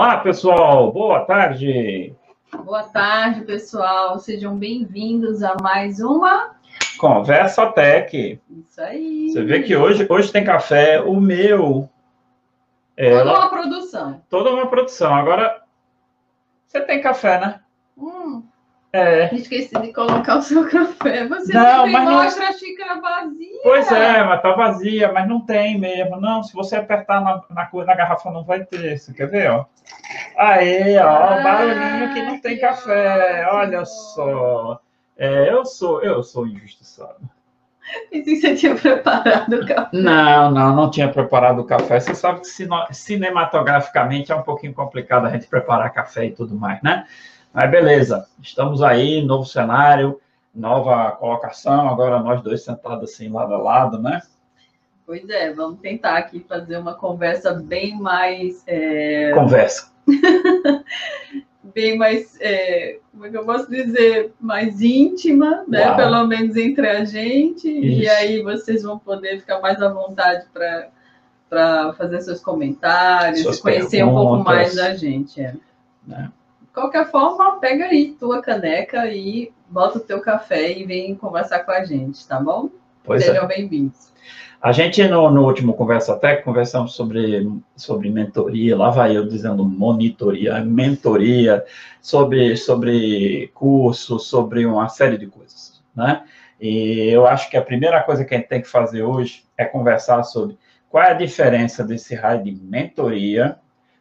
Olá, pessoal. Boa tarde. Boa tarde, pessoal. Sejam bem-vindos a mais uma Conversa Tech. Isso aí. Você vê que hoje, hoje tem café. O meu. Toda uma produção. Toda uma produção. Agora, você tem café, né? É. esqueci de colocar o seu café. Você Não, sempre mas não- mostra a xícara vazia. Pois é, mas tá vazia, mas não tem mesmo. Não, se você apertar na, na, cor- na garrafa, não vai ter. Você quer ver, ó? Aí, ó, Ah, barulhinho que não tem que café. ótimo. Olha só. É, eu sou, eu sou injustiçado. Pensei que você tinha preparado o café. Não, não, não tinha preparado o café. Você sabe que cinematograficamente é um pouquinho complicado a gente preparar café e tudo mais, né? Mas beleza, estamos aí, novo cenário, nova colocação, agora nós dois sentados assim lado a lado, né? Pois é, vamos tentar aqui fazer uma conversa bem mais. é, Conversa. bem mais, é, como é que eu posso dizer, mais íntima, né? Uau. Pelo menos entre a gente. E Isso. aí vocês vão poder ficar mais à vontade para fazer seus comentários, Suas conhecer um pouco mais da gente. é. Né? Qualquer forma, pega aí tua caneca e bota o teu café e vem conversar com a gente, tá bom? Pois é. Sejam bem-vindos. A gente, no, no último Conversa Tech, conversamos sobre, sobre mentoria, lá vai eu dizendo monitoria, mentoria, sobre, sobre curso, sobre uma série de coisas, né? E eu acho que a primeira coisa que a gente tem que fazer hoje é conversar sobre qual é a diferença desse raio de mentoria,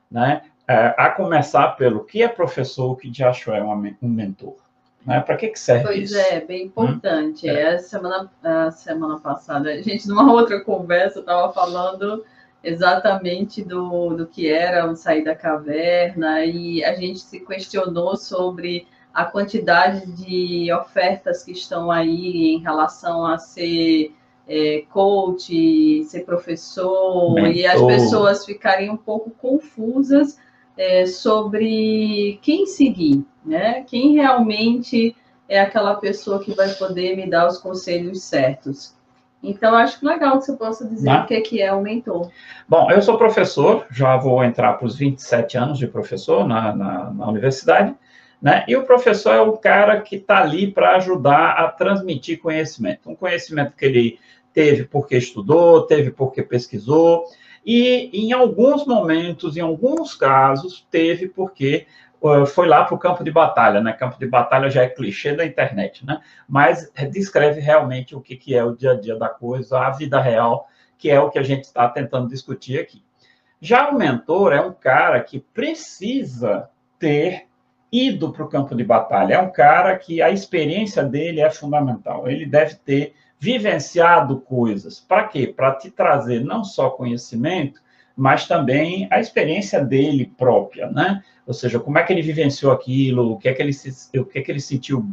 né? É, a começar pelo que é professor, o que de acho é um mentor, né? Para que, que serve Pois isso? é, bem importante. É. É. A, semana, a semana passada, a gente, numa outra conversa, estava falando exatamente do, do que era o sair da caverna e a gente se questionou sobre a quantidade de ofertas que estão aí em relação a ser é, coach, ser professor, e as Mentor. pessoas ficarem um pouco confusas é, sobre quem seguir, né? Quem realmente é aquela pessoa que vai poder me dar os conselhos certos. Então, acho legal que você possa dizer Né? o que é, que é o mentor. Bom, eu sou professor, já vou entrar para os 27 anos de professor na, na, na universidade, né? E o professor é o cara que está ali para ajudar a transmitir conhecimento. Um conhecimento que ele teve porque estudou, teve porque pesquisou, e em alguns momentos, em alguns casos, teve porque uh, foi lá para o campo de batalha, né? Campo de batalha já é clichê da internet, né? Mas descreve realmente o que, que é o dia a dia da coisa, a vida real que é o que a gente está tentando discutir aqui. Já o mentor é um cara que precisa ter ido para o campo de batalha, é um cara que a experiência dele é fundamental, ele deve ter vivenciado coisas. Para quê? Para te trazer não só conhecimento, mas também a experiência dele própria, né? Ou seja, como é que ele vivenciou aquilo, o que é que ele, se, o que é que ele sentiu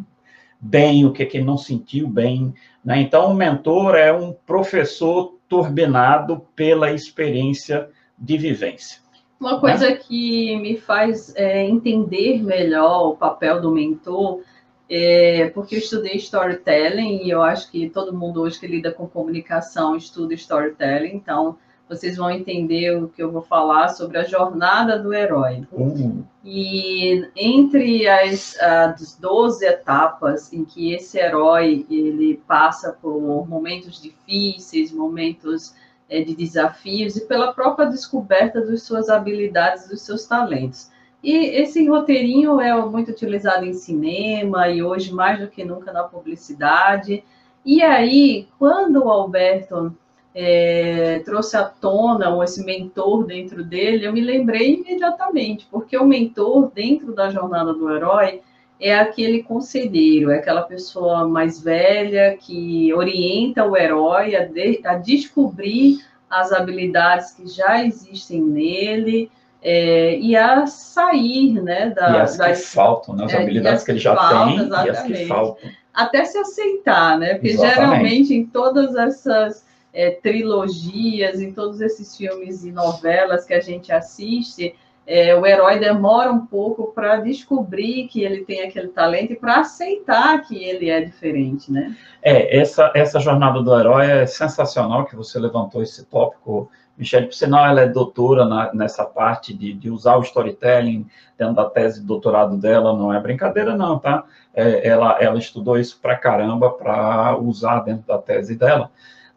bem, o que é que ele não sentiu bem, né? Então, o mentor é um professor turbinado pela experiência de vivência. Uma coisa que me faz é, entender melhor o papel do mentor é porque eu estudei storytelling e eu acho que todo mundo hoje que lida com comunicação estuda storytelling, então vocês vão entender o que eu vou falar sobre a jornada do herói. Uh, E entre as, as 12 etapas em que esse herói ele passa por momentos difíceis, momentos é, de desafios e pela própria descoberta das suas habilidades, dos seus talentos. E esse roteirinho é muito utilizado em cinema e hoje mais do que nunca na publicidade. E aí, quando o Alberto é, trouxe à tona ou esse mentor dentro dele, eu me lembrei imediatamente, porque o mentor dentro da jornada do herói é aquele conselheiro, é aquela pessoa mais velha que orienta o herói a, de, a descobrir as habilidades que já existem nele é, e a sair, né, da, e as das, que faltam, né? As é, habilidades as que ele já faltam, tem e as que exatamente. faltam. até se aceitar, né? Porque Exatamente. geralmente em todas essas é, trilogias, em todos esses filmes e novelas que a gente assiste, é, o herói demora um pouco para descobrir que ele tem aquele talento e para aceitar que ele é diferente, né? É, essa, essa jornada do herói é sensacional que você levantou esse tópico, Michelle, por sinal, ela é doutora na, nessa parte de, de, usar o storytelling dentro da tese de doutorado dela, não é brincadeira, não, tá? É, ela, ela estudou isso pra caramba para usar dentro da tese dela.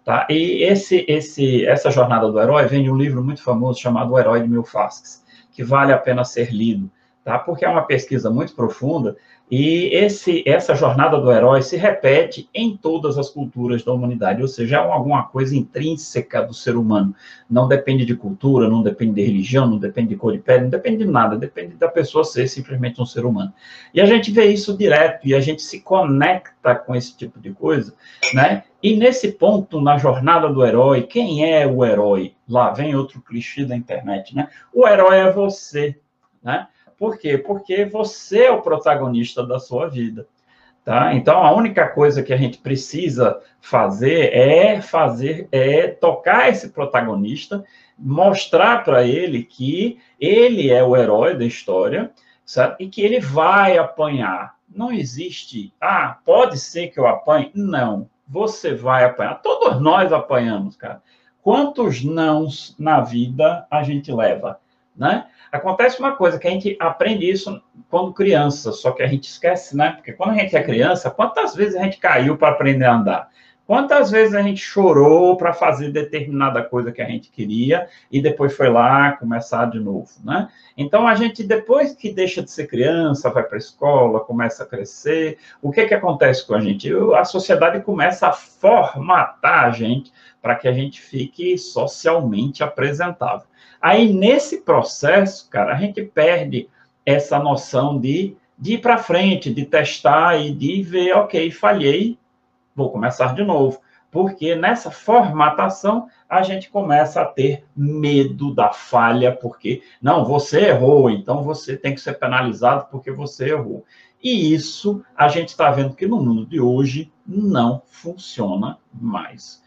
Tá? E esse, esse, essa jornada do herói vem de um livro muito famoso chamado O Herói de Mil Faces, que vale a pena ser lido, tá? porque é uma pesquisa muito profunda e esse, essa jornada do herói se repete em todas as culturas da humanidade, ou seja, é alguma coisa intrínseca do ser humano. Não depende de cultura, não depende de religião, não depende de cor de pele, não depende de nada, depende da pessoa ser simplesmente um ser humano. E a gente vê isso direto e a gente se conecta com esse tipo de coisa, né? E nesse ponto, na jornada do herói, quem é o herói? Lá vem outro clichê da internet, né? O herói é você, né? Por quê? Porque você é o protagonista da sua vida. Tá? Então, a única coisa que a gente precisa fazer é fazer, é tocar esse protagonista, mostrar para ele que ele é o herói da história, sabe? E que ele vai apanhar. Não existe, ah, pode ser que eu apanhe? Não, você vai apanhar. Todos nós apanhamos, cara. Quantos nãos na vida a gente leva, né? Acontece uma coisa que a gente aprende isso quando criança, só que a gente esquece, né? Porque quando a gente é criança, quantas vezes a gente caiu para aprender a andar? Quantas vezes a gente chorou para fazer determinada coisa que a gente queria e depois foi lá começar de novo, né? Então a gente depois que deixa de ser criança, vai para a escola, começa a crescer, o que que acontece com a gente? A sociedade começa a formatar a gente para que a gente fique socialmente apresentável. Aí, nesse processo, cara, a gente perde essa noção de, de ir para frente, de testar e de ver, ok, falhei, vou começar de novo. Porque nessa formatação a gente começa a ter medo da falha, porque não, você errou, então você tem que ser penalizado porque você errou. E isso a gente está vendo que no mundo de hoje não funciona mais.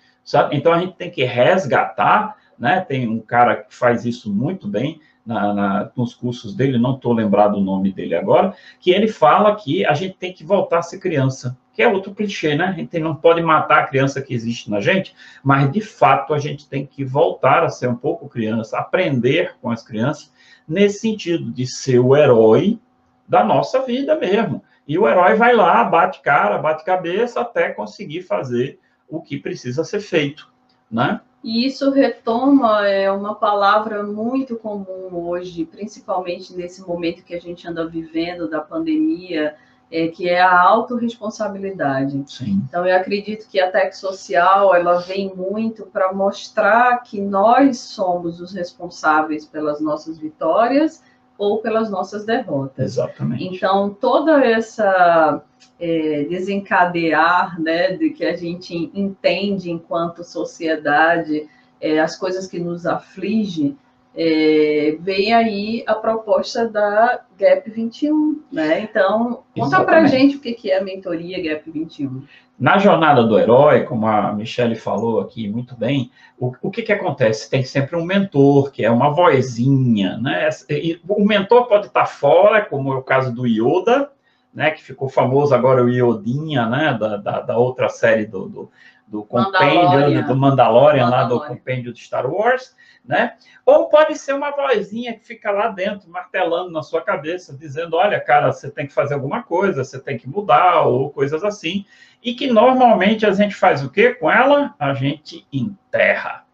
Então a gente tem que resgatar né? Tem um cara que faz isso muito bem na, na, nos cursos dele, não estou lembrado o nome dele agora, que ele fala que a gente tem que voltar a ser criança, que é outro clichê, né? A gente não pode matar a criança que existe na gente, mas de fato a gente tem que voltar a ser um pouco criança, aprender com as crianças, nesse sentido de ser o herói da nossa vida mesmo. E o herói vai lá, bate cara, bate cabeça, até conseguir fazer o que precisa ser feito, né? E isso retoma é, uma palavra muito comum hoje, principalmente nesse momento que a gente anda vivendo da pandemia, é, que é a autorresponsabilidade. Sim. Então, eu acredito que a tech social ela vem muito para mostrar que nós somos os responsáveis pelas nossas vitórias ou pelas nossas derrotas. Exatamente. Então, toda essa é, desencadear, né, de que a gente entende enquanto sociedade é, as coisas que nos afligem, é, vem aí a proposta da Gap 21, né? Então, conta para gente o que é a mentoria Gap 21. Na jornada do herói, como a Michelle falou aqui muito bem, o, o que, que acontece? Tem sempre um mentor, que é uma vozinha, né? E o mentor pode estar fora, como é o caso do Yoda, né? Que ficou famoso agora o Iodinha, né? Da, da, da outra série do, do, do compêndio, do Mandalorian, Mandalorian, lá do compêndio de Star Wars, né? Ou pode ser uma vozinha que fica lá dentro, martelando na sua cabeça, dizendo: olha, cara, você tem que fazer alguma coisa, você tem que mudar, ou coisas assim. E que normalmente a gente faz o quê com ela? A gente enterra.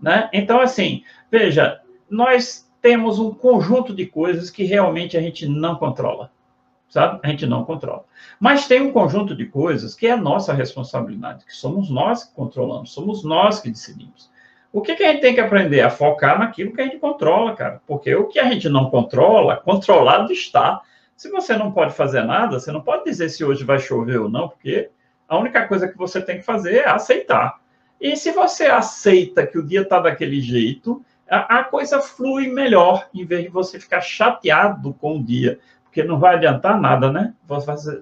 Né? Então, assim, veja, nós temos um conjunto de coisas que realmente a gente não controla. Sabe? A gente não controla. Mas tem um conjunto de coisas que é nossa responsabilidade, que somos nós que controlamos, somos nós que decidimos. O que, que a gente tem que aprender? A focar naquilo que a gente controla, cara. Porque o que a gente não controla, controlado está. Se você não pode fazer nada, você não pode dizer se hoje vai chover ou não, porque a única coisa que você tem que fazer é aceitar. E se você aceita que o dia está daquele jeito, a, a, coisa flui melhor, em vez de você ficar chateado com o dia. Porque não vai adiantar nada, né?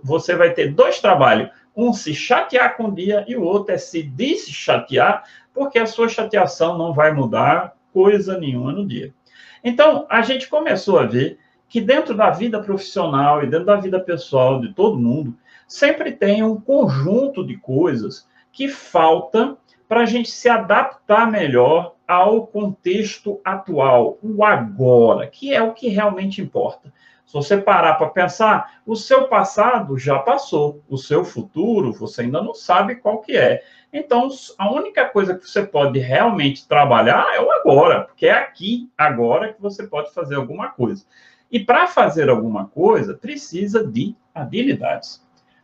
Você, vai ter dois trabalhos. Um se chatear com o dia e o outro é se chatear porque a sua chateação não vai mudar coisa nenhuma no dia. Então, a gente começou a ver que dentro da vida profissional e dentro da vida pessoal de todo mundo, sempre tem um conjunto de coisas que falta para a gente se adaptar melhor ao contexto atual, o agora, que é o que realmente importa. Se você parar para pensar, o seu passado já passou, o seu futuro você ainda não sabe qual que é. Então, a única coisa que você pode realmente trabalhar é o agora, porque é aqui, agora, que você pode fazer alguma coisa. E para fazer alguma coisa, precisa de habilidades.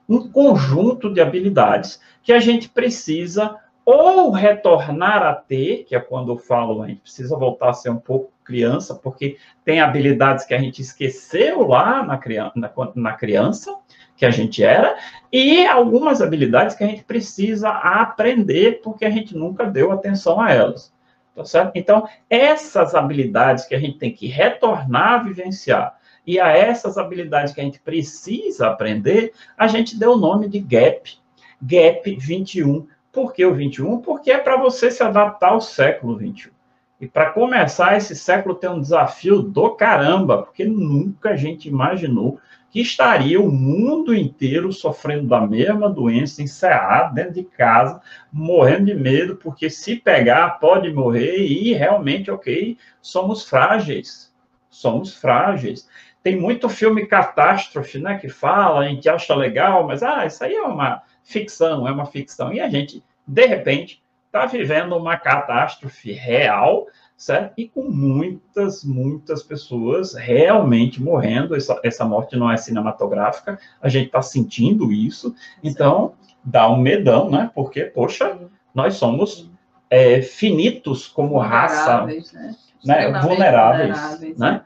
Um conjunto de habilidades que a gente precisa ou retornar a ter, que é quando eu falo, a gente precisa voltar a ser um pouco criança, porque tem habilidades que a gente esqueceu lá na, criança, na, na criança, que a gente era, e algumas habilidades que a gente precisa aprender, porque a gente nunca deu atenção a elas. Tá certo? Então, essas habilidades que a gente tem que retornar a vivenciar, e a essas habilidades que a gente precisa aprender, a gente deu o nome de GAP, GAP 21. Por que o 21? Porque é para você se adaptar ao século 21. E para começar, esse século tem um desafio do caramba, porque nunca a gente imaginou que estaria o mundo inteiro sofrendo da mesma doença, encerrado dentro de casa, morrendo de medo, porque se pegar, pode morrer, e realmente, ok, somos frágeis. Somos frágeis. Tem muito filme catástrofe, né, que fala, a gente acha legal, mas, ah, isso aí é uma ficção, é uma ficção. E a gente, de repente, está vivendo uma catástrofe real, certo? E com muitas, muitas pessoas realmente morrendo. Essa, essa morte não é cinematográfica, a gente está sentindo isso. Então, dá um medão, né? Porque, poxa, nós somos é, finitos como raça. Né? Né? Vulneráveis, vulneráveis, né?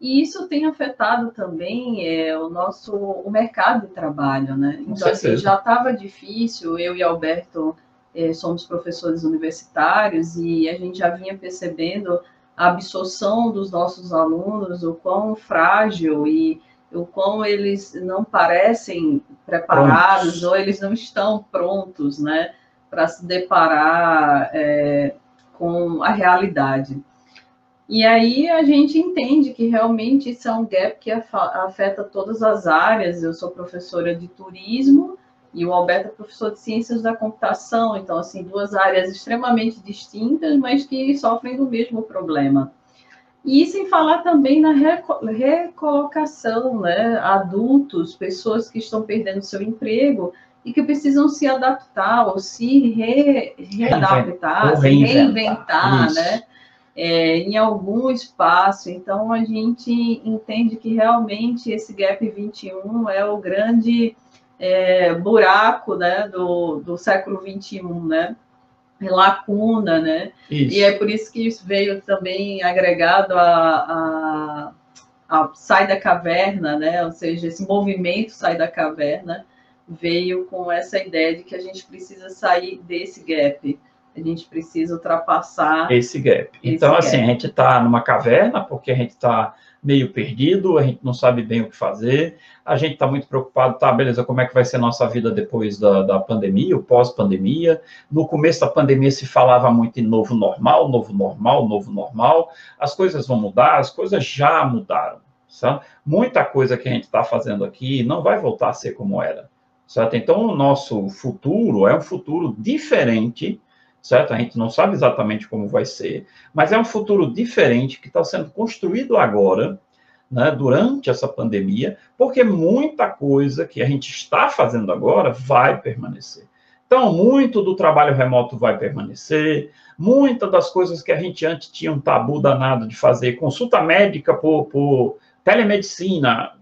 E isso tem afetado também é, o nosso o mercado de trabalho, né? Então, assim, já estava difícil, eu e Alberto é, somos professores universitários e a gente já vinha percebendo a absorção dos nossos alunos, o quão frágil e o quão eles não parecem preparados prontos. ou eles não estão prontos, né, para se deparar é, com a realidade. E aí a gente entende que realmente isso é um gap que afeta todas as áreas. Eu sou professora de turismo e o Alberto é professor de ciências da computação, então, assim, duas áreas extremamente distintas, mas que sofrem do mesmo problema. E sem falar também na recolocação, né? Adultos, pessoas que estão perdendo seu emprego e que precisam se adaptar ou se re, readaptar, se reinventar, né? É, em algum espaço. Então, a gente entende que realmente esse Gap 21 é o grande é, buraco né, do, do século XXI, né? lacuna, né? Isso. E é por isso que isso veio também agregado a, a, a, sai da caverna, né? Ou seja, esse movimento sai da caverna veio com essa ideia de que a gente precisa sair desse gap. A gente precisa ultrapassar esse gap. Esse então, assim, gap. assim, a gente está numa caverna porque a gente está meio perdido, a gente não sabe bem o que fazer, a gente está muito preocupado, tá, beleza, como é que vai ser a nossa vida depois da, da pandemia, o pós-pandemia. No começo da pandemia se falava muito em novo normal, novo normal, novo normal. As coisas vão mudar, as coisas já mudaram, sabe? Muita coisa que a gente está fazendo aqui não vai voltar a ser como era, certo? Então, o nosso futuro é um futuro diferente certo? A gente não sabe exatamente como vai ser, mas é um futuro diferente que está sendo construído agora, né, durante essa pandemia, porque muita coisa que a gente está fazendo agora vai permanecer. Então, muito do trabalho remoto vai permanecer, muitas das coisas que a gente antes tinha um tabu danado de fazer, consulta médica por, por telemedicina,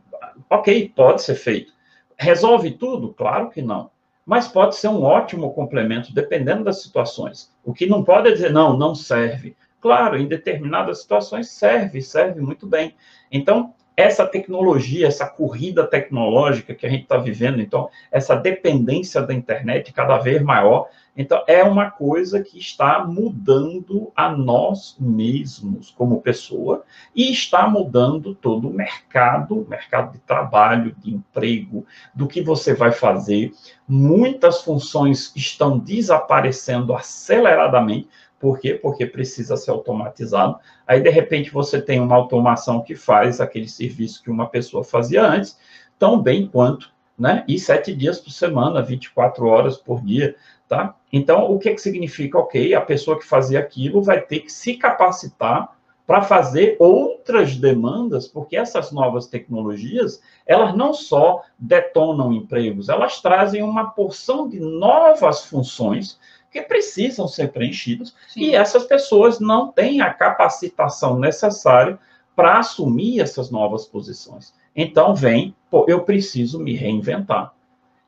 ok, pode ser feito. Resolve tudo? Claro que não mas pode ser um ótimo complemento, dependendo das situações. O que não pode é dizer, não, não serve. Claro, em determinadas situações serve, serve muito bem. Então, essa tecnologia, essa corrida tecnológica que a gente está vivendo, então, essa dependência da internet cada vez maior, então, é uma coisa que está mudando a nós mesmos como pessoa e está mudando todo o mercado, mercado de trabalho, de emprego, do que você vai fazer. Muitas funções estão desaparecendo aceleradamente. Por quê? Porque precisa ser automatizado. Aí, de repente, você tem uma automação que faz aquele serviço que uma pessoa fazia antes, tão bem quanto né? E sete dias por semana, 24 horas por dia, tá? Então, o que, que significa? Ok, a pessoa que fazia aquilo vai ter que se capacitar para fazer outras demandas, porque essas novas tecnologias, elas não só detonam empregos, elas trazem uma porção de novas funções que precisam ser preenchidas, Sim. e essas pessoas não têm a capacitação necessária para assumir essas novas posições. Então, vem, pô, eu preciso me reinventar.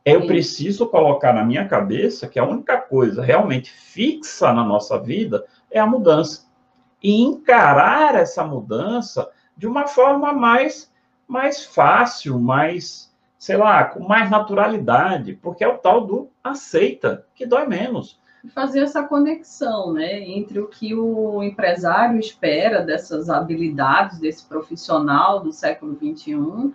Eu Sim. preciso colocar na minha cabeça que a única coisa realmente fixa na nossa vida é a mudança e encarar essa mudança de uma forma mais, mais fácil, mais, sei lá, com mais naturalidade, porque é o tal do aceita, que dói menos. Fazer essa conexão, né, entre o que o empresário espera dessas habilidades desse profissional do século XXI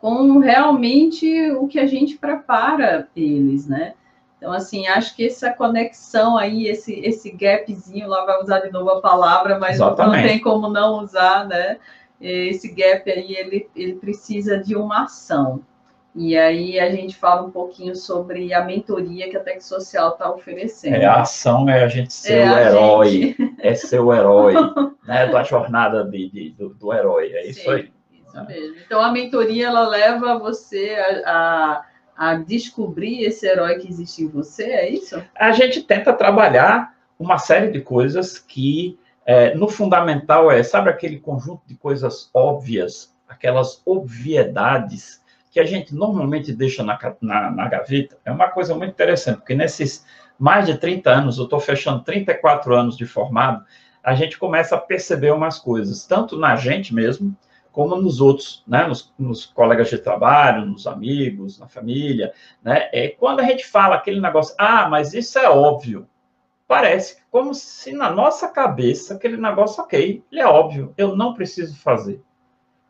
com realmente o que a gente prepara eles, né? Então, assim, acho que essa conexão aí, esse, esse gapzinho, lá vai usar de novo a palavra, mas Exatamente. não tem como não usar, né? Esse gap aí, ele, ele precisa de uma ação. E aí a gente fala um pouquinho sobre a mentoria que a Tec Social está oferecendo. É, a ação é a gente ser é o herói, gente... é ser o herói, né? Da jornada de, de do, do, herói, é isso Sim, aí. Isso mesmo. Então a mentoria ela leva você a, a a descobrir esse herói que existe em você, é isso? A gente tenta trabalhar uma série de coisas que, é, no fundamental, é, sabe aquele conjunto de coisas óbvias, aquelas obviedades que a gente normalmente deixa na, na, na gaveta? É uma coisa muito interessante, porque nesses mais de 30 anos, eu estou fechando 34 anos de formado, a gente começa a perceber umas coisas, tanto na gente mesmo, como nos outros, né, nos, nos, colegas de trabalho, nos amigos, na família, né, é quando a gente fala aquele negócio, ah, mas isso é óbvio, parece como se na nossa cabeça aquele negócio, ok, ele é óbvio, eu não preciso fazer.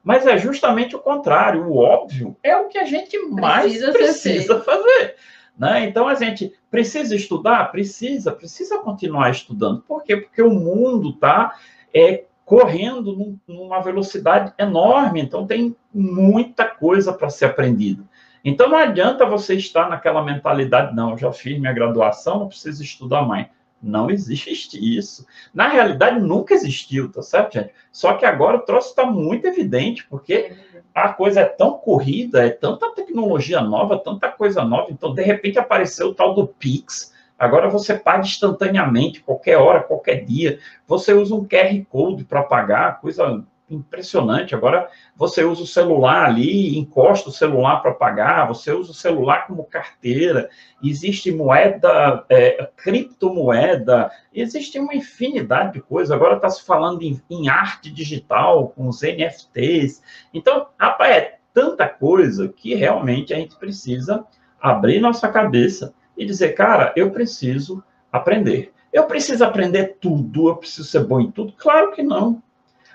Mas é justamente o contrário, o óbvio é o que a gente mais precisa, precisa fazer. Né? Então a gente precisa estudar, precisa, precisa continuar estudando. Por quê? Porque o mundo está é, correndo num, numa velocidade enorme, então tem muita coisa para ser aprendida. Então não adianta você estar naquela mentalidade, não, eu já fiz minha graduação, não preciso estudar mais. Não existe isso. Na realidade, nunca existiu, tá certo, gente? Só que agora o troço está muito evidente, porque a coisa é tão corrida, é tanta tecnologia nova, tanta coisa nova. Então, de repente, apareceu o tal do Pix, Agora você paga instantaneamente, qualquer hora, qualquer dia. Você usa um QR Code para pagar, coisa impressionante. Agora você usa o celular ali, encosta o celular para pagar, você usa o celular como carteira. Existe moeda, é, criptomoeda, existe uma infinidade de coisas. Agora está se falando em, em arte digital, com os NFTs. Então, rapaz, é tanta coisa que realmente a gente precisa abrir nossa cabeça e dizer, cara, eu preciso aprender. Eu preciso aprender tudo, eu preciso ser bom em tudo? Claro que não.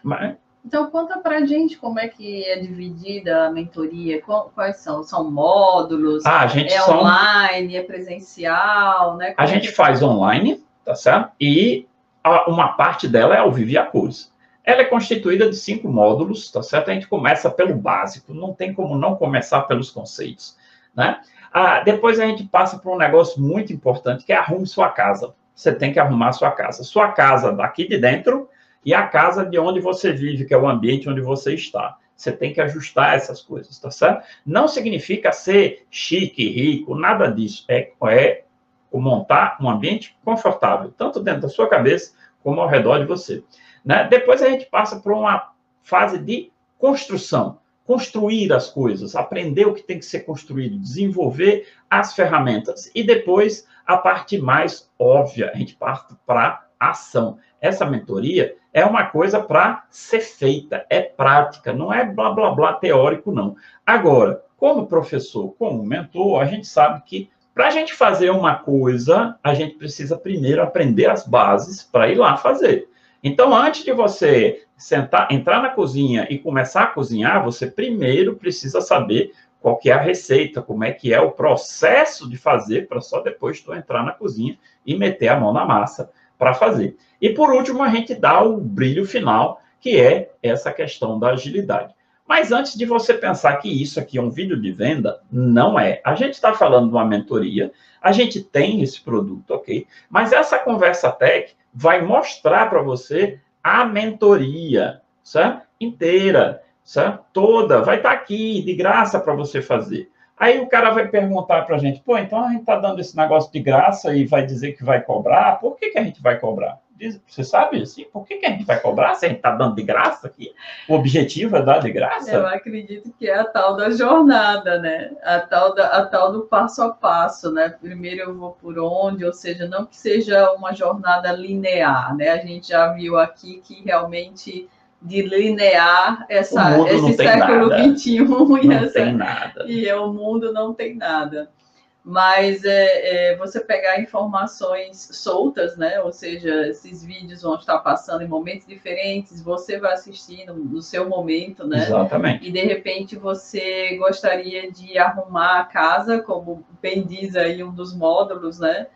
Mas... Então, conta para gente como é que é dividida a mentoria, quais são? São módulos? Ah, a gente é são... online, é presencial, né? Como a é gente faz online, tá certo? E a, uma parte dela é ao vivo e a cores. Ela é constituída de cinco módulos, tá certo? A gente começa pelo básico, não tem como não começar pelos conceitos, né? Ah, depois a gente passa por um negócio muito importante, que é arrume sua casa. Você tem que arrumar sua casa. Sua casa daqui de dentro e a casa de onde você vive, que é o ambiente onde você está. Você tem que ajustar essas coisas, tá certo? Não significa ser chique, rico, nada disso. É, é montar um ambiente confortável, tanto dentro da sua cabeça como ao redor de você. Né? Depois a gente passa por uma fase de construção construir as coisas, aprender o que tem que ser construído, desenvolver as ferramentas. E depois, a parte mais óbvia, a gente parte para ação. Essa mentoria é uma coisa para ser feita, é prática, não é blá blá blá teórico, não. Agora, como professor, como mentor, a gente sabe que para a gente fazer uma coisa, a gente precisa primeiro aprender as bases para ir lá fazer. Então, antes de você sentar, entrar na cozinha e começar a cozinhar, você primeiro precisa saber qual que é a receita, como é que é o processo de fazer, para só depois tu entrar na cozinha e meter a mão na massa para fazer. E por último, a gente dá o brilho final, que é essa questão da agilidade. Mas antes de você pensar que isso aqui é um vídeo de venda, não é. A gente está falando de uma mentoria, a gente tem esse produto, ok? Mas essa conversa tech vai mostrar para você a mentoria, certo? Inteira, certo? Toda, vai estar tá aqui, de graça para você fazer. Aí o cara vai perguntar para a gente, pô, então a gente está dando esse negócio de graça e vai dizer que vai cobrar, por que, que a gente vai cobrar? Você sabe, assim, por que, que a gente vai cobrar se a gente está dando de graça aqui? O objetivo é dar de graça? Eu acredito que é a tal da jornada, né? A tal, da, a tal do passo a passo, né? Primeiro eu vou por onde, ou seja, não que seja uma jornada linear, né? A gente já viu aqui que realmente de linear essa, esse século XXI e, essa, e o mundo não tem nada mas é, é, você pegar informações soltas, né? Ou seja, esses vídeos vão estar passando em momentos diferentes, você vai assistir no, no, seu momento, né? Exatamente. E de repente você gostaria de arrumar a casa, como bem diz aí um dos módulos, né?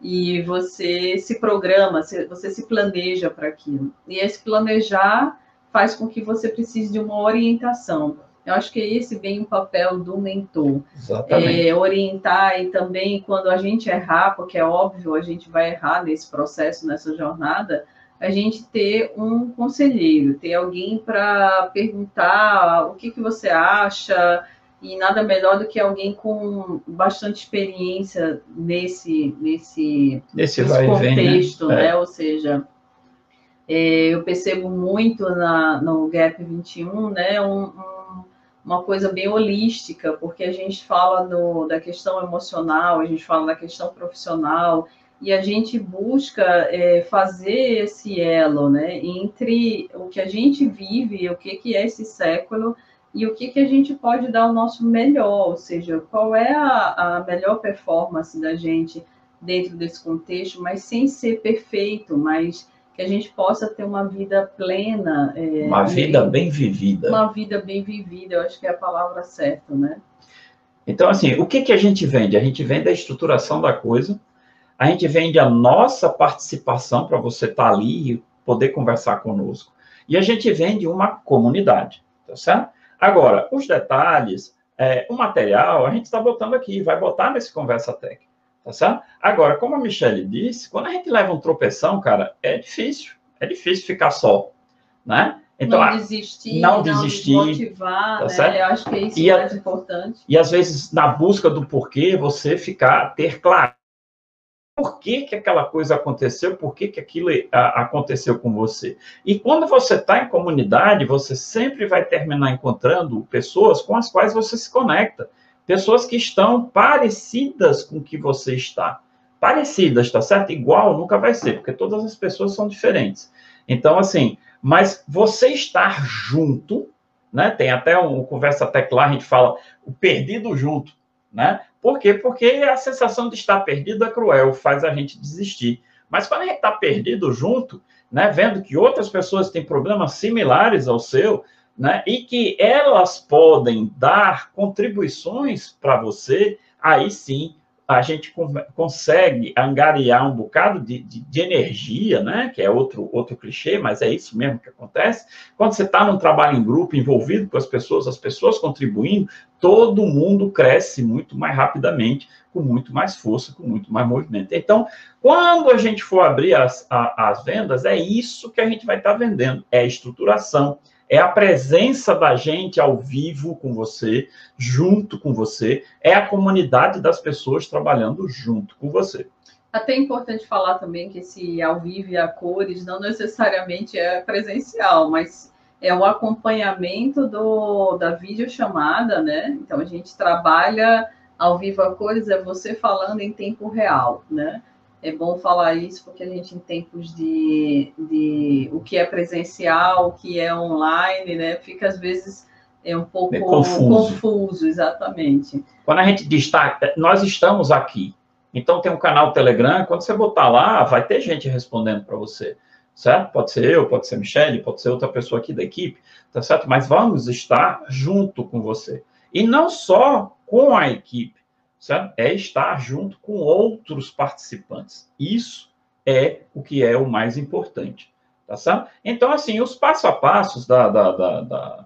E você se programa, você se planeja para aquilo. E esse planejar faz com que você precise de uma orientação. Eu acho que é esse bem o papel do mentor. Exatamente. É, orientar e também quando a gente errar, porque é óbvio, a gente vai errar nesse processo, nessa jornada, a gente ter um conselheiro, ter alguém para perguntar o que, que você acha, e nada melhor do que alguém com bastante experiência nesse, nesse, nesse, nesse contexto, vem, né? né? É. Ou seja, eu percebo muito na, no Gap 21, né? Um, um uma coisa bem holística, porque a gente fala do, da questão emocional, a gente fala da questão profissional, e a gente busca é, fazer esse elo né, entre o que a gente vive, o que, que é esse século, e o que, que a gente pode dar o nosso melhor, ou seja, qual é a, a melhor performance da gente dentro desse contexto, mas sem ser perfeito, mas que a gente possa ter uma vida plena. É, uma vida bem vivida. Uma vida bem vivida, eu acho que é a palavra certa, né? Então, assim, o que, que a gente vende? A gente vende a estruturação da coisa, a gente vende a nossa participação para você estar tá ali e poder conversar conosco. E a gente vende uma comunidade, tá certo? Agora, os detalhes, é, o material, a gente está botando aqui, vai botar nesse Conversa Tech. Tá certo? Agora, como a Michelle disse, quando a gente leva um tropeção, cara, é difícil. É difícil ficar só, né? Então, não desistir, não, desistir, não motivar, tá né? Certo? Eu acho que é isso e mais importante. E às vezes, na busca do porquê, você ficar, ter claro por que, que aquela coisa aconteceu, por que, que aquilo a, aconteceu com você. E quando você está em comunidade, você sempre vai terminar encontrando pessoas com as quais você se conecta pessoas que estão parecidas com o que você está. Parecidas, tá certo? Igual nunca vai ser, porque todas as pessoas são diferentes. Então, assim, mas você estar junto, né? Tem até um conversa lá, a gente fala o perdido junto, né? Por quê? Porque a sensação de estar perdido é cruel, faz a gente desistir. Mas quando a gente está perdido junto, né, vendo que outras pessoas têm problemas similares ao seu, né, e que elas podem dar contribuições para você, aí sim a gente consegue angariar um bocado de, de, de, energia, né? Que é outro, outro clichê, mas é isso mesmo que acontece. Quando você está num trabalho em grupo, envolvido com as pessoas, as pessoas contribuindo, todo mundo cresce muito mais rapidamente, com muito mais força, com muito mais movimento. Então, quando a gente for abrir as, a, as vendas, é isso que a gente vai estar tá vendendo: é estruturação, é a presença da gente ao vivo com você, junto com você, é a comunidade das pessoas trabalhando junto com você. Até é importante falar também que esse ao vivo e a cores não necessariamente é presencial, mas é um acompanhamento do, da videochamada, né? Então a gente trabalha ao vivo a cores, é você falando em tempo real, né? É bom falar isso porque a gente, em tempos de, de o que é presencial, o que é online, né, fica às vezes é um pouco é confuso. confuso, exatamente. Quando a gente destaca, nós estamos aqui, então tem um canal Telegram, quando você botar lá, vai ter gente respondendo para você, certo? Pode ser eu, pode ser Michelle, pode ser outra pessoa aqui da equipe, tá certo? Mas vamos estar junto com você. E não só com a equipe, certo? é estar junto com outros participantes. Isso é o que é o mais importante. Tá certo? Então, assim, os passo a passos da, da, da, da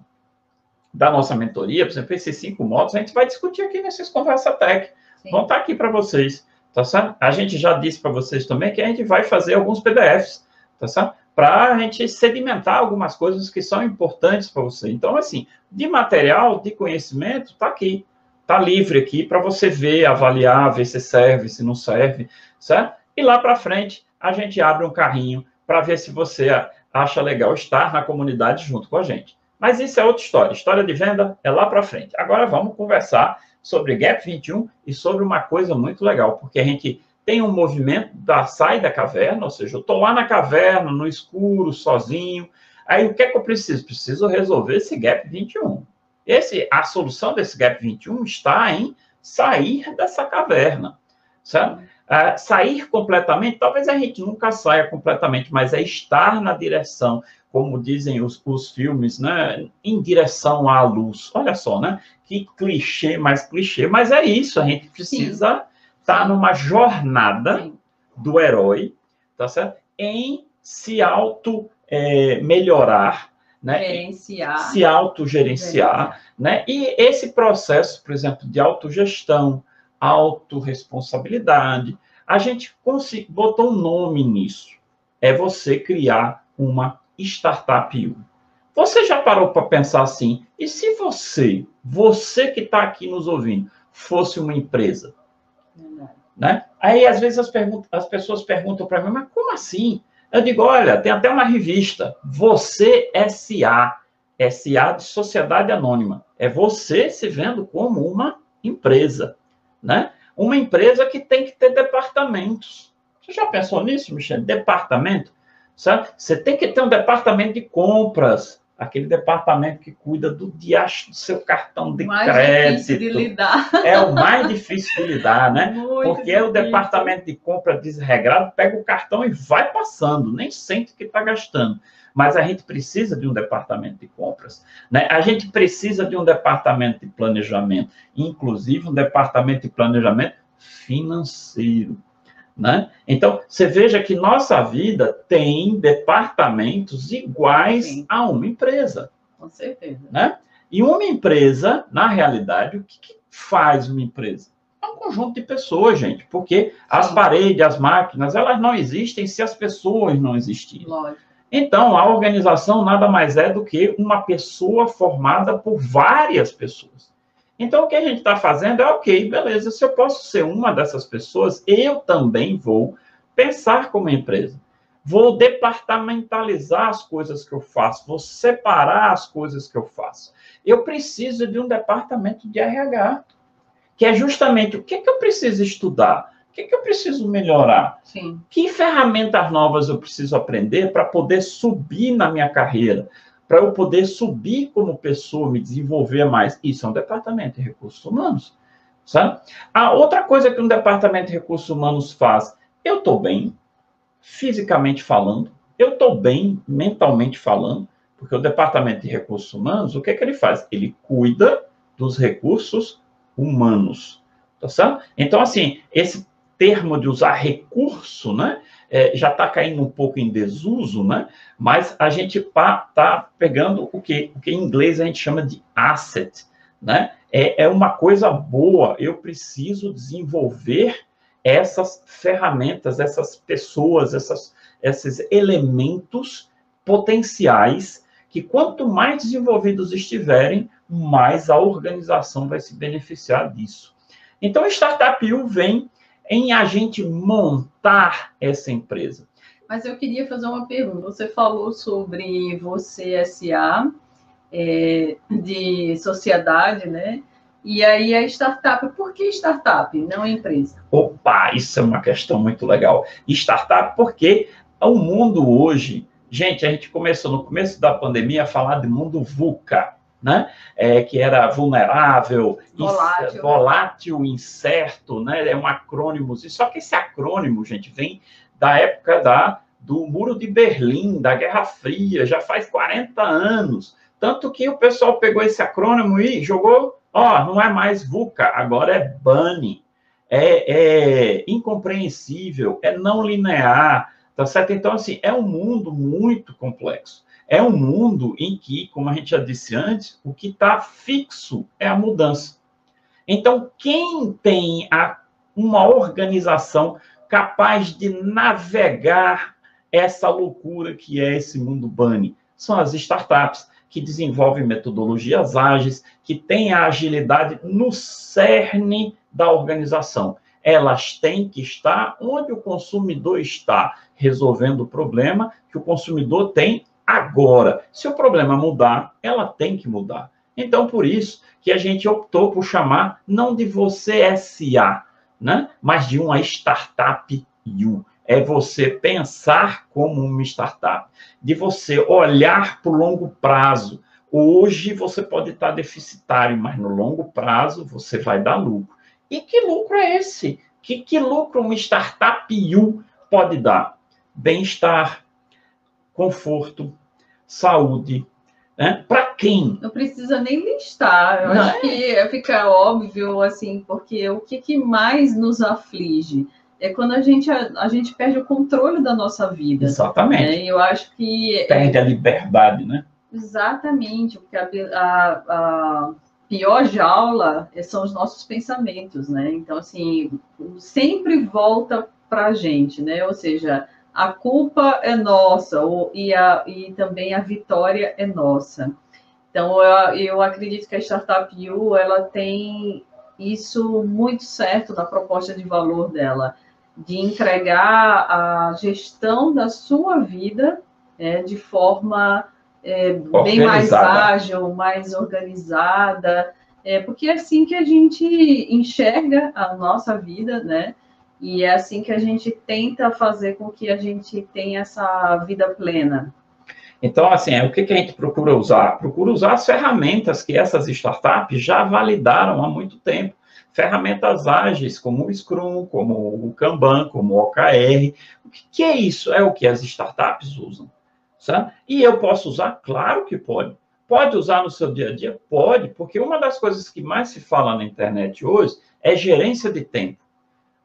da nossa mentoria, por exemplo, esses cinco modos, a gente vai discutir aqui nesses Conversa Tech. Sim. Vão estar aqui para vocês, tá certo? A gente já disse para vocês também que a gente vai fazer alguns PDFs, tá certo? Para a gente sedimentar algumas coisas que são importantes para você. Então, assim, de material, de conhecimento, está aqui. Está livre aqui para você ver, avaliar, ver se serve, se não serve, certo? E lá para frente, a gente abre um carrinho para ver se você acha legal estar na comunidade junto com a gente. Mas isso é outra história. História de venda é lá para frente. Agora vamos conversar sobre Gap 21 e sobre uma coisa muito legal, porque a gente tem um movimento da sai da caverna, ou seja, eu estou lá na caverna, no escuro, sozinho. Aí o que é que eu preciso? Preciso resolver esse Gap 21. Esse, a solução desse Gap 21 está em sair dessa caverna, certo? Uh, sair completamente, talvez a gente nunca saia completamente, mas é estar na direção, como dizem os, os filmes, né? Em direção à luz. Olha só, né? Que clichê, mais clichê, mas é isso, a gente precisa estar tá numa jornada Sim. do herói, tá certo? Em se auto é, melhorar, né? Gerenciar. Se autogerenciar, né? E esse processo, por exemplo, de autogestão, autorresponsabilidade, a gente botou um nome nisso. É você criar uma startup Você já parou para pensar assim? E se você, você que está aqui nos ouvindo, fosse uma empresa? Né? Aí, às vezes, as, as pessoas perguntam para mim, mas como assim? Eu digo, olha, tem até uma revista, Você SA, SA de Sociedade Anônima. É você se vendo como uma empresa, né? Uma empresa que tem que ter departamentos. Você já pensou nisso, Michel? Departamento? Sabe? Você tem que ter um departamento de compras, aquele departamento que cuida do diacho do seu cartão de mais crédito. Difícil de lidar. É o mais difícil de lidar, né? Muito Porque difícil. é o departamento de compra desregrado, pega o cartão e vai passando, nem sente que está gastando. Mas a gente precisa de um departamento de compras, né? A gente precisa de um departamento de planejamento, inclusive um departamento de planejamento financeiro. Né? Então, você veja que nossa vida tem departamentos iguais Sim. a uma empresa. Com certeza. Né? E uma empresa, na realidade, o que, que faz uma empresa? É um conjunto de pessoas, gente, porque Sim. as paredes, as máquinas, elas não existem se as pessoas não existirem. Lógico. Então, a organização nada mais é do que uma pessoa formada por várias pessoas. Então, o que a gente está fazendo é, ok, beleza, se eu posso ser uma dessas pessoas, eu também vou pensar como empresa. Vou departamentalizar as coisas que eu faço, vou separar as coisas que eu faço. Eu preciso de um departamento de RH, que é justamente o que, que eu preciso estudar, o que, que eu preciso melhorar, Sim. que ferramentas novas eu preciso aprender para poder subir na minha carreira, para eu poder subir como pessoa, me desenvolver mais. Isso é um departamento de recursos humanos. Sabe? A outra coisa que um departamento de recursos humanos faz, eu estou bem, fisicamente falando, eu estou bem mentalmente falando, porque o departamento de recursos humanos, o que, é que ele faz? Ele cuida dos recursos humanos. Tá certo? Então, assim, esse termo de usar recurso, né? É, já está caindo um pouco em desuso, né? Mas a gente está pegando o que, o que em inglês a gente chama de asset, né? É, é uma coisa boa. Eu preciso desenvolver essas ferramentas, essas pessoas, essas, esses elementos potenciais que quanto mais desenvolvidos estiverem, mais a organização vai se beneficiar disso. Então, a Startup U vem em a gente montar essa empresa. Mas eu queria fazer uma pergunta. Você falou sobre você SA é, de sociedade, né? E aí a startup, por que startup, não empresa? Opa, isso é uma questão muito legal. Startup, porque o mundo hoje, gente, a gente começou no começo da pandemia a falar de mundo VUCA, né? É, que era vulnerável, volátil. volátil, incerto, né? É um acrônimo. Só que esse acrônimo, gente, vem da época da, do Muro de Berlim, da Guerra Fria, já faz 40 anos. Tanto que o pessoal pegou esse acrônimo e jogou, ó, não é mais VUCA, agora é BANI. É, é incompreensível, é não linear, tá certo? Então, assim, é um mundo muito complexo. É um mundo em que, como a gente já disse antes, o que está fixo é a mudança. Então, quem tem a, uma organização capaz de navegar essa loucura que é esse mundo bunny? São as startups que desenvolvem metodologias ágeis, que têm a agilidade no cerne da organização. Elas têm que estar onde o consumidor está, resolvendo o problema que o consumidor tem agora. Se o problema mudar, ela tem que mudar. Então, por isso que a gente optou por chamar não de você SA, né? mas de uma startup you. É você pensar como uma startup, de você olhar para o longo prazo. Hoje você pode estar deficitário, mas no longo prazo você vai dar lucro. E que lucro é esse? Que, que lucro uma startup you pode dar? Bem-estar, conforto, saúde, né? Para quem? Não precisa nem listar. Eu Não acho é? que fica óbvio, assim, porque o que, que mais nos aflige é quando a gente, a, a, gente perde o controle da nossa vida. Exatamente. Né? Eu acho que. Perde é... a liberdade, né? Exatamente, porque a, a, a, pior jaula são os nossos pensamentos, né? Então, assim, sempre volta para a gente, né? Ou seja, a culpa é nossa ou, e, a, e também a vitória é nossa. Então, eu, eu acredito que a Startup U, ela tem isso muito certo na proposta de valor dela, de entregar a gestão da sua vida é, de forma é, bem mais ágil, mais organizada, é, porque é assim que a gente enxerga a nossa vida, né? E é assim que a gente tenta fazer com que a gente tenha essa vida plena. Então, assim, é, o que, a gente procura usar? Procura usar as ferramentas que essas startups já validaram há muito tempo. Ferramentas ágeis, como o Scrum, como o Kanban, como o OKR. O que, que é isso? É o que as startups usam. Sabe? E eu posso usar? Claro que pode. Pode usar no seu dia a dia? Pode, porque uma das coisas que mais se fala na internet hoje é gerência de tempo.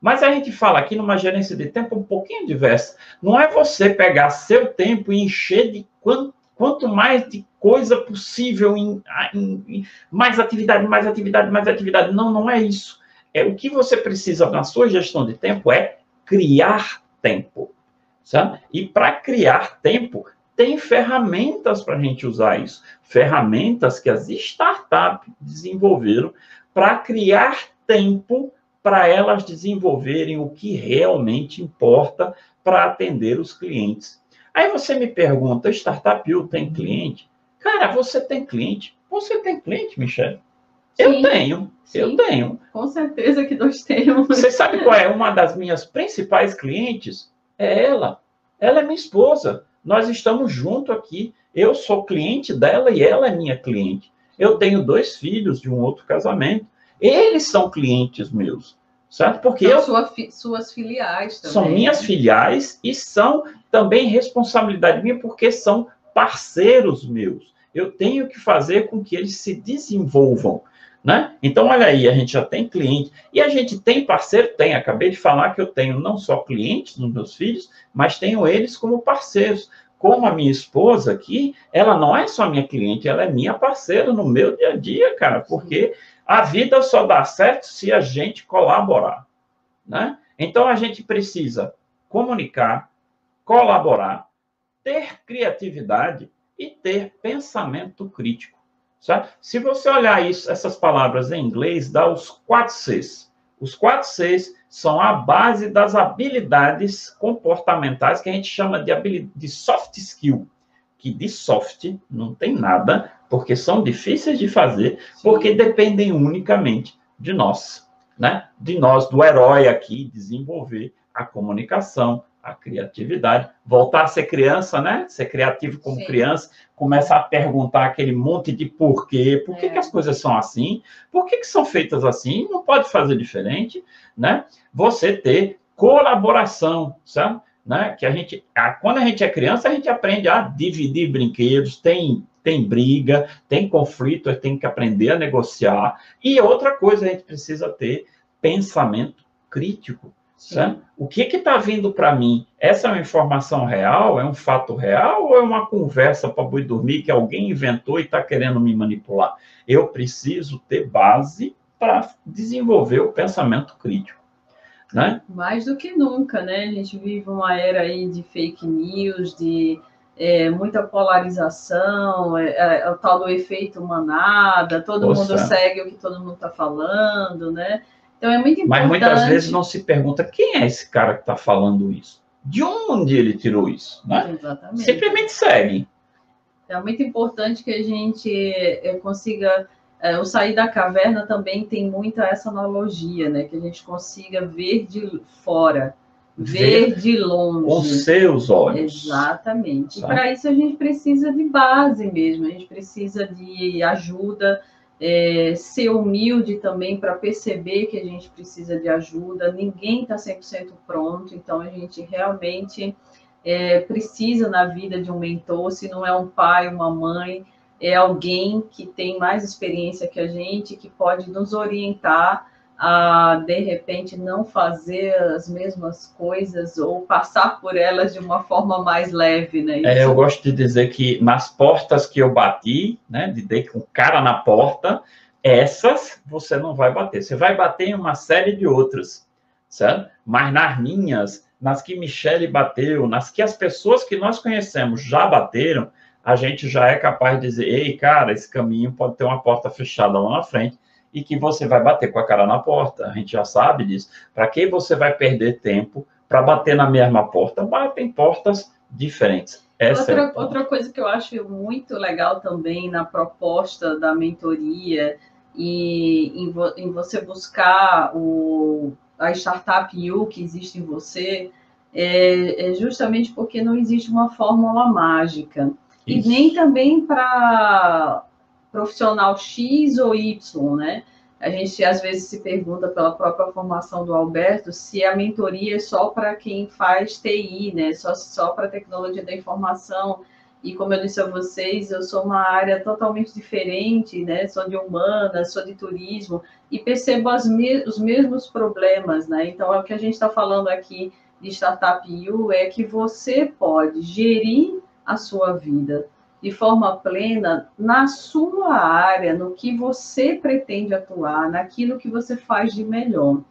Mas a gente fala aqui numa gerência de tempo um pouquinho diversa. Não é você pegar seu tempo e encher de quanto, quanto mais de coisa possível, em, em, em, mais atividade, mais atividade, mais atividade. Não, não é isso. É o que você precisa na sua gestão de tempo é criar tempo. Sabe? E para criar tempo, tem ferramentas para a gente usar isso. Ferramentas que as startups desenvolveram para criar tempo para elas desenvolverem o que realmente importa para atender os clientes. Aí você me pergunta, Startup U tem cliente? Cara, você tem cliente? Você tem cliente, Michelle? Eu tenho, sim, eu tenho. Com certeza que nós temos. Você sabe qual é uma das minhas principais clientes? É ela. Ela é minha esposa. Nós estamos junto aqui. Eu sou cliente dela e ela é minha cliente. Eu tenho dois filhos de um outro casamento. Eles são clientes meus, certo? Porque são eu, sua, suas filiais também. São minhas filiais e são também responsabilidade minha porque são parceiros meus. Eu tenho que fazer com que eles se desenvolvam. Né? Então, olha aí, a gente já tem cliente e a gente tem parceiro, tem. Acabei de falar que eu tenho não só clientes nos meus filhos, mas tenho eles como parceiros. Como a minha esposa aqui, ela não é só minha cliente, ela é minha parceira no meu dia a dia, cara, porque a vida só dá certo se a gente colaborar, né? Então a gente precisa comunicar, colaborar, ter criatividade e ter pensamento crítico. Sabe? Se você olhar isso, essas palavras em inglês, dá os quatro Cs. Os quatro Cs são a base das habilidades comportamentais que a gente chama de, de soft skill que de soft não tem nada, porque são difíceis de fazer, porque dependem unicamente de nós, né? De nós, do herói aqui, desenvolver a comunicação, a criatividade, voltar a ser criança, né? Ser criativo como Sim. criança, começar a perguntar aquele monte de porquê, por que, é. que as coisas são assim, por que, que são feitas assim, não pode fazer diferente, né? Você ter colaboração, sabe? Né? Que a gente, a, quando a gente é criança, a gente aprende a dividir brinquedos, tem tem briga, tem conflito, tem que aprender a negociar. E outra coisa, a gente precisa ter pensamento crítico. Certo? O que está vindo para mim? Essa é uma informação real? É um fato real? Ou é uma conversa para boi dormir que alguém inventou e está querendo me manipular? Eu preciso ter base para desenvolver o pensamento crítico. Né? Mais do que nunca, né? A gente vive uma era aí de fake news, de é, muita polarização, é, é, é o tal do efeito manada, todo mundo segue o que todo mundo está falando, né? Então é muito importante. Mas muitas vezes não se pergunta quem é esse cara que está falando isso. De onde ele tirou isso? Né? Exatamente. Simplesmente segue. É muito importante que a gente eh, consiga. É, o sair da caverna também tem muita essa analogia, né? Que a gente consiga ver de fora, ver, ver de longe. Com seus olhos. Exatamente. E para isso a gente precisa de base mesmo, a gente precisa de ajuda é, ser humilde também para perceber que a gente precisa de ajuda, ninguém está 100% pronto, então a gente realmente é, precisa na vida de um mentor, se não é um pai, uma mãe, é alguém que tem mais experiência que a gente, que pode nos orientar a de repente não fazer as mesmas coisas ou passar por elas de uma forma mais leve, né? É, eu gosto de dizer que nas portas que eu bati, né, de dei com cara na porta, essas você não vai bater. Você vai bater em uma série de outras, certo? Mas nas minhas, nas que Michele bateu, nas que as pessoas que nós conhecemos já bateram, a gente já é capaz de dizer, ei, cara, esse caminho pode ter uma porta fechada lá na frente e que você vai bater com a cara na porta. A gente já sabe disso. Para que você vai perder tempo para bater na mesma porta? Batem portas diferentes. Essa outra, é outra coisa que eu acho muito legal também na proposta da mentoria e em, vo, em você buscar o, a startup U que existe em você é, é justamente porque não existe uma fórmula mágica. E nem também para profissional X ou Y, né? A gente às vezes se pergunta pela própria formação do Alberto se a mentoria é só para quem faz TI, né? Só, só para tecnologia da informação. E como eu disse a vocês, eu sou uma área totalmente diferente, né? Sou de humanas, sou de turismo e percebo me os mesmos problemas, né? Então, é o que a gente está falando aqui de Startup U é que você pode gerir a sua vida de forma plena na sua área, no que você pretende atuar, naquilo que você faz de melhor.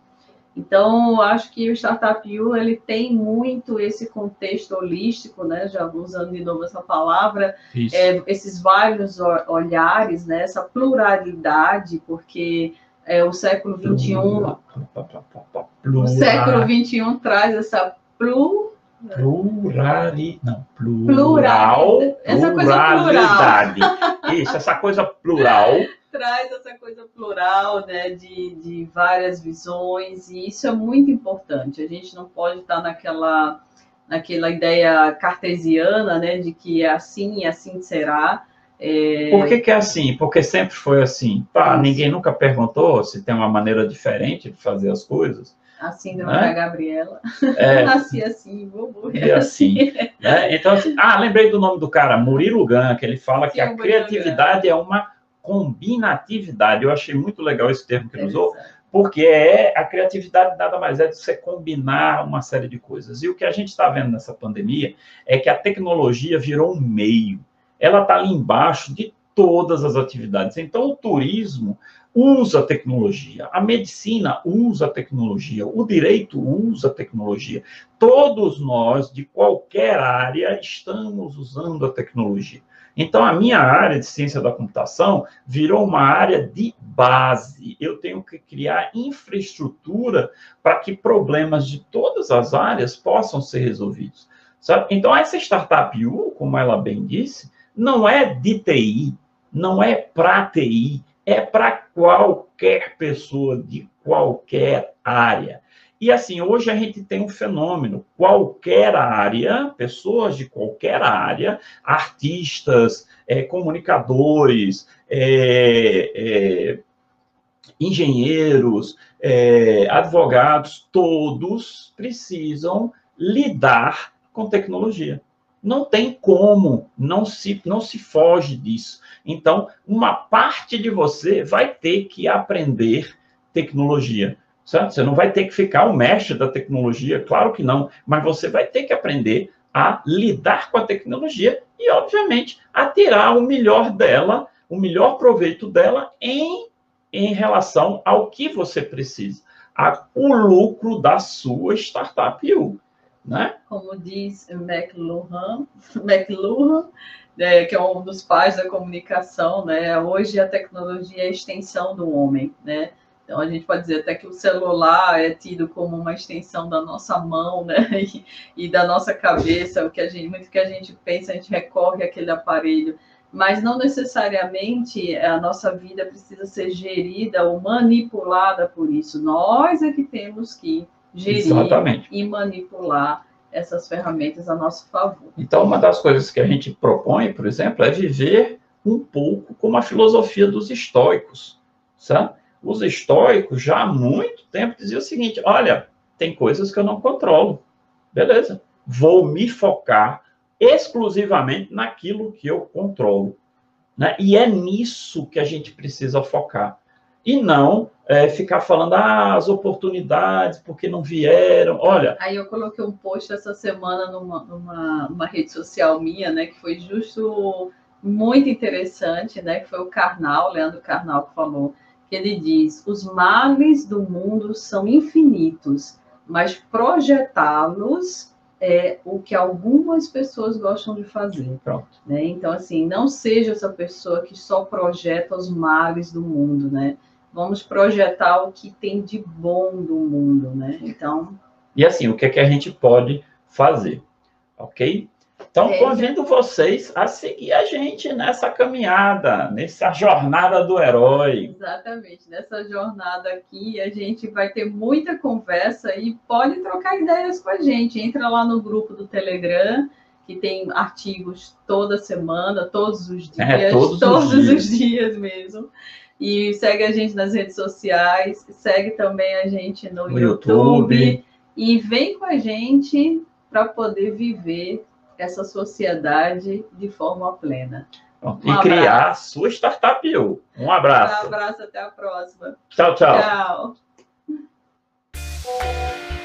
Então, eu acho que o Startup U ele tem muito esse contexto holístico, né? Já usando de novo essa palavra, é, esses vários olhares, né? Essa pluralidade, porque é, o século XXI, o século XXI traz essa pluralidade Plurali, não, plural, essa pluralidade. Plural. Isso, essa coisa plural. Traz essa coisa plural, né, de, de várias visões, e isso é muito importante. A gente não pode estar naquela, naquela ideia cartesiana, né, de que é assim e assim será. É... Por que, que, é assim? Porque sempre foi assim. Tá, ninguém nunca perguntou se tem uma maneira diferente de fazer as coisas. A síndrome né? da Gabriela. É, Nasci assim, vou morrer e assim. assim. Né? Então, assim, ah, lembrei do nome do cara, Murilo Gun, que ele fala Sim, que a criatividade é uma combinatividade. Eu achei muito legal esse termo que ele usou, porque é a criatividade nada mais é do que você combinar uma série de coisas. E o que a gente está vendo nessa pandemia é que a tecnologia virou um meio. Ela está ali embaixo de todas as atividades. Então, o turismo usa tecnologia, a medicina usa tecnologia, o direito usa tecnologia. Todos nós, de qualquer área, estamos usando a tecnologia. Então, a minha área de ciência da computação virou uma área de base. Eu tenho que criar infraestrutura para que problemas de todas as áreas possam ser resolvidos. Sabe? Então, essa startup U, como ela bem disse, não é de TI, não é para TI, é para qualquer pessoa de qualquer área. E assim, hoje a gente tem um fenômeno: qualquer área, pessoas de qualquer área, artistas, é, comunicadores, é, é, engenheiros, é, advogados, todos precisam lidar com tecnologia. Não tem como, não se, não se foge disso. Então, uma parte de você vai ter que aprender tecnologia. Certo? Você não vai ter que ficar o mestre da tecnologia, claro que não, mas você vai ter que aprender a lidar com a tecnologia e, obviamente, a tirar o melhor dela, o melhor proveito dela em, em relação ao que você precisa, a, o lucro da sua startup né? Como diz McLuhan, McLuhan é, que é um dos pais da comunicação, né? Hoje a tecnologia é a extensão do homem, né? Então a gente pode dizer até que o celular é tido como uma extensão da nossa mão, né? E, e da nossa cabeça, o que a gente, muito que a gente pensa, a gente recorre àquele aparelho. Mas não necessariamente a nossa vida precisa ser gerida ou manipulada por isso. Nós é que temos que gerir Exatamente. e manipular essas ferramentas a nosso favor. Então, uma das coisas que a gente propõe, por exemplo, é viver um pouco como a filosofia dos estoicos, sabe? Os estoicos já há muito tempo diziam o seguinte: olha, tem coisas que eu não controlo. Beleza. Vou me focar exclusivamente naquilo que eu controlo. Né? E é nisso que a gente precisa focar. E não é, ficar falando ah, as oportunidades, porque não vieram. Olha. Aí eu coloquei um post essa semana numa, numa, numa rede social minha, né? Que foi justo muito interessante, né? Que foi o Karnal, Leandro Karnal, que falou que ele diz: os males do mundo são infinitos, mas projetá-los é o que algumas pessoas gostam de fazer. Pronto. Né? Então, assim, não seja essa pessoa que só projeta os males do mundo, né? Vamos projetar o que tem de bom do mundo, né? Então. E assim, o que é que a gente pode fazer? Ok? Então, é, convido vocês a seguir a gente nessa caminhada, nessa jornada do herói. Exatamente, nessa jornada aqui a gente vai ter muita conversa e pode trocar ideias com a gente. Entra lá no grupo do Telegram, que tem artigos toda semana, todos os é, dias, é, todos, todos os, dias. os dias mesmo. E segue a gente nas redes sociais, segue também a gente no, no YouTube, YouTube. E vem com a gente para poder viver essa sociedade de forma plena. Um e abraço. criar sua startup. Um abraço. Um abraço, até a próxima. Tchau, tchau. Tchau.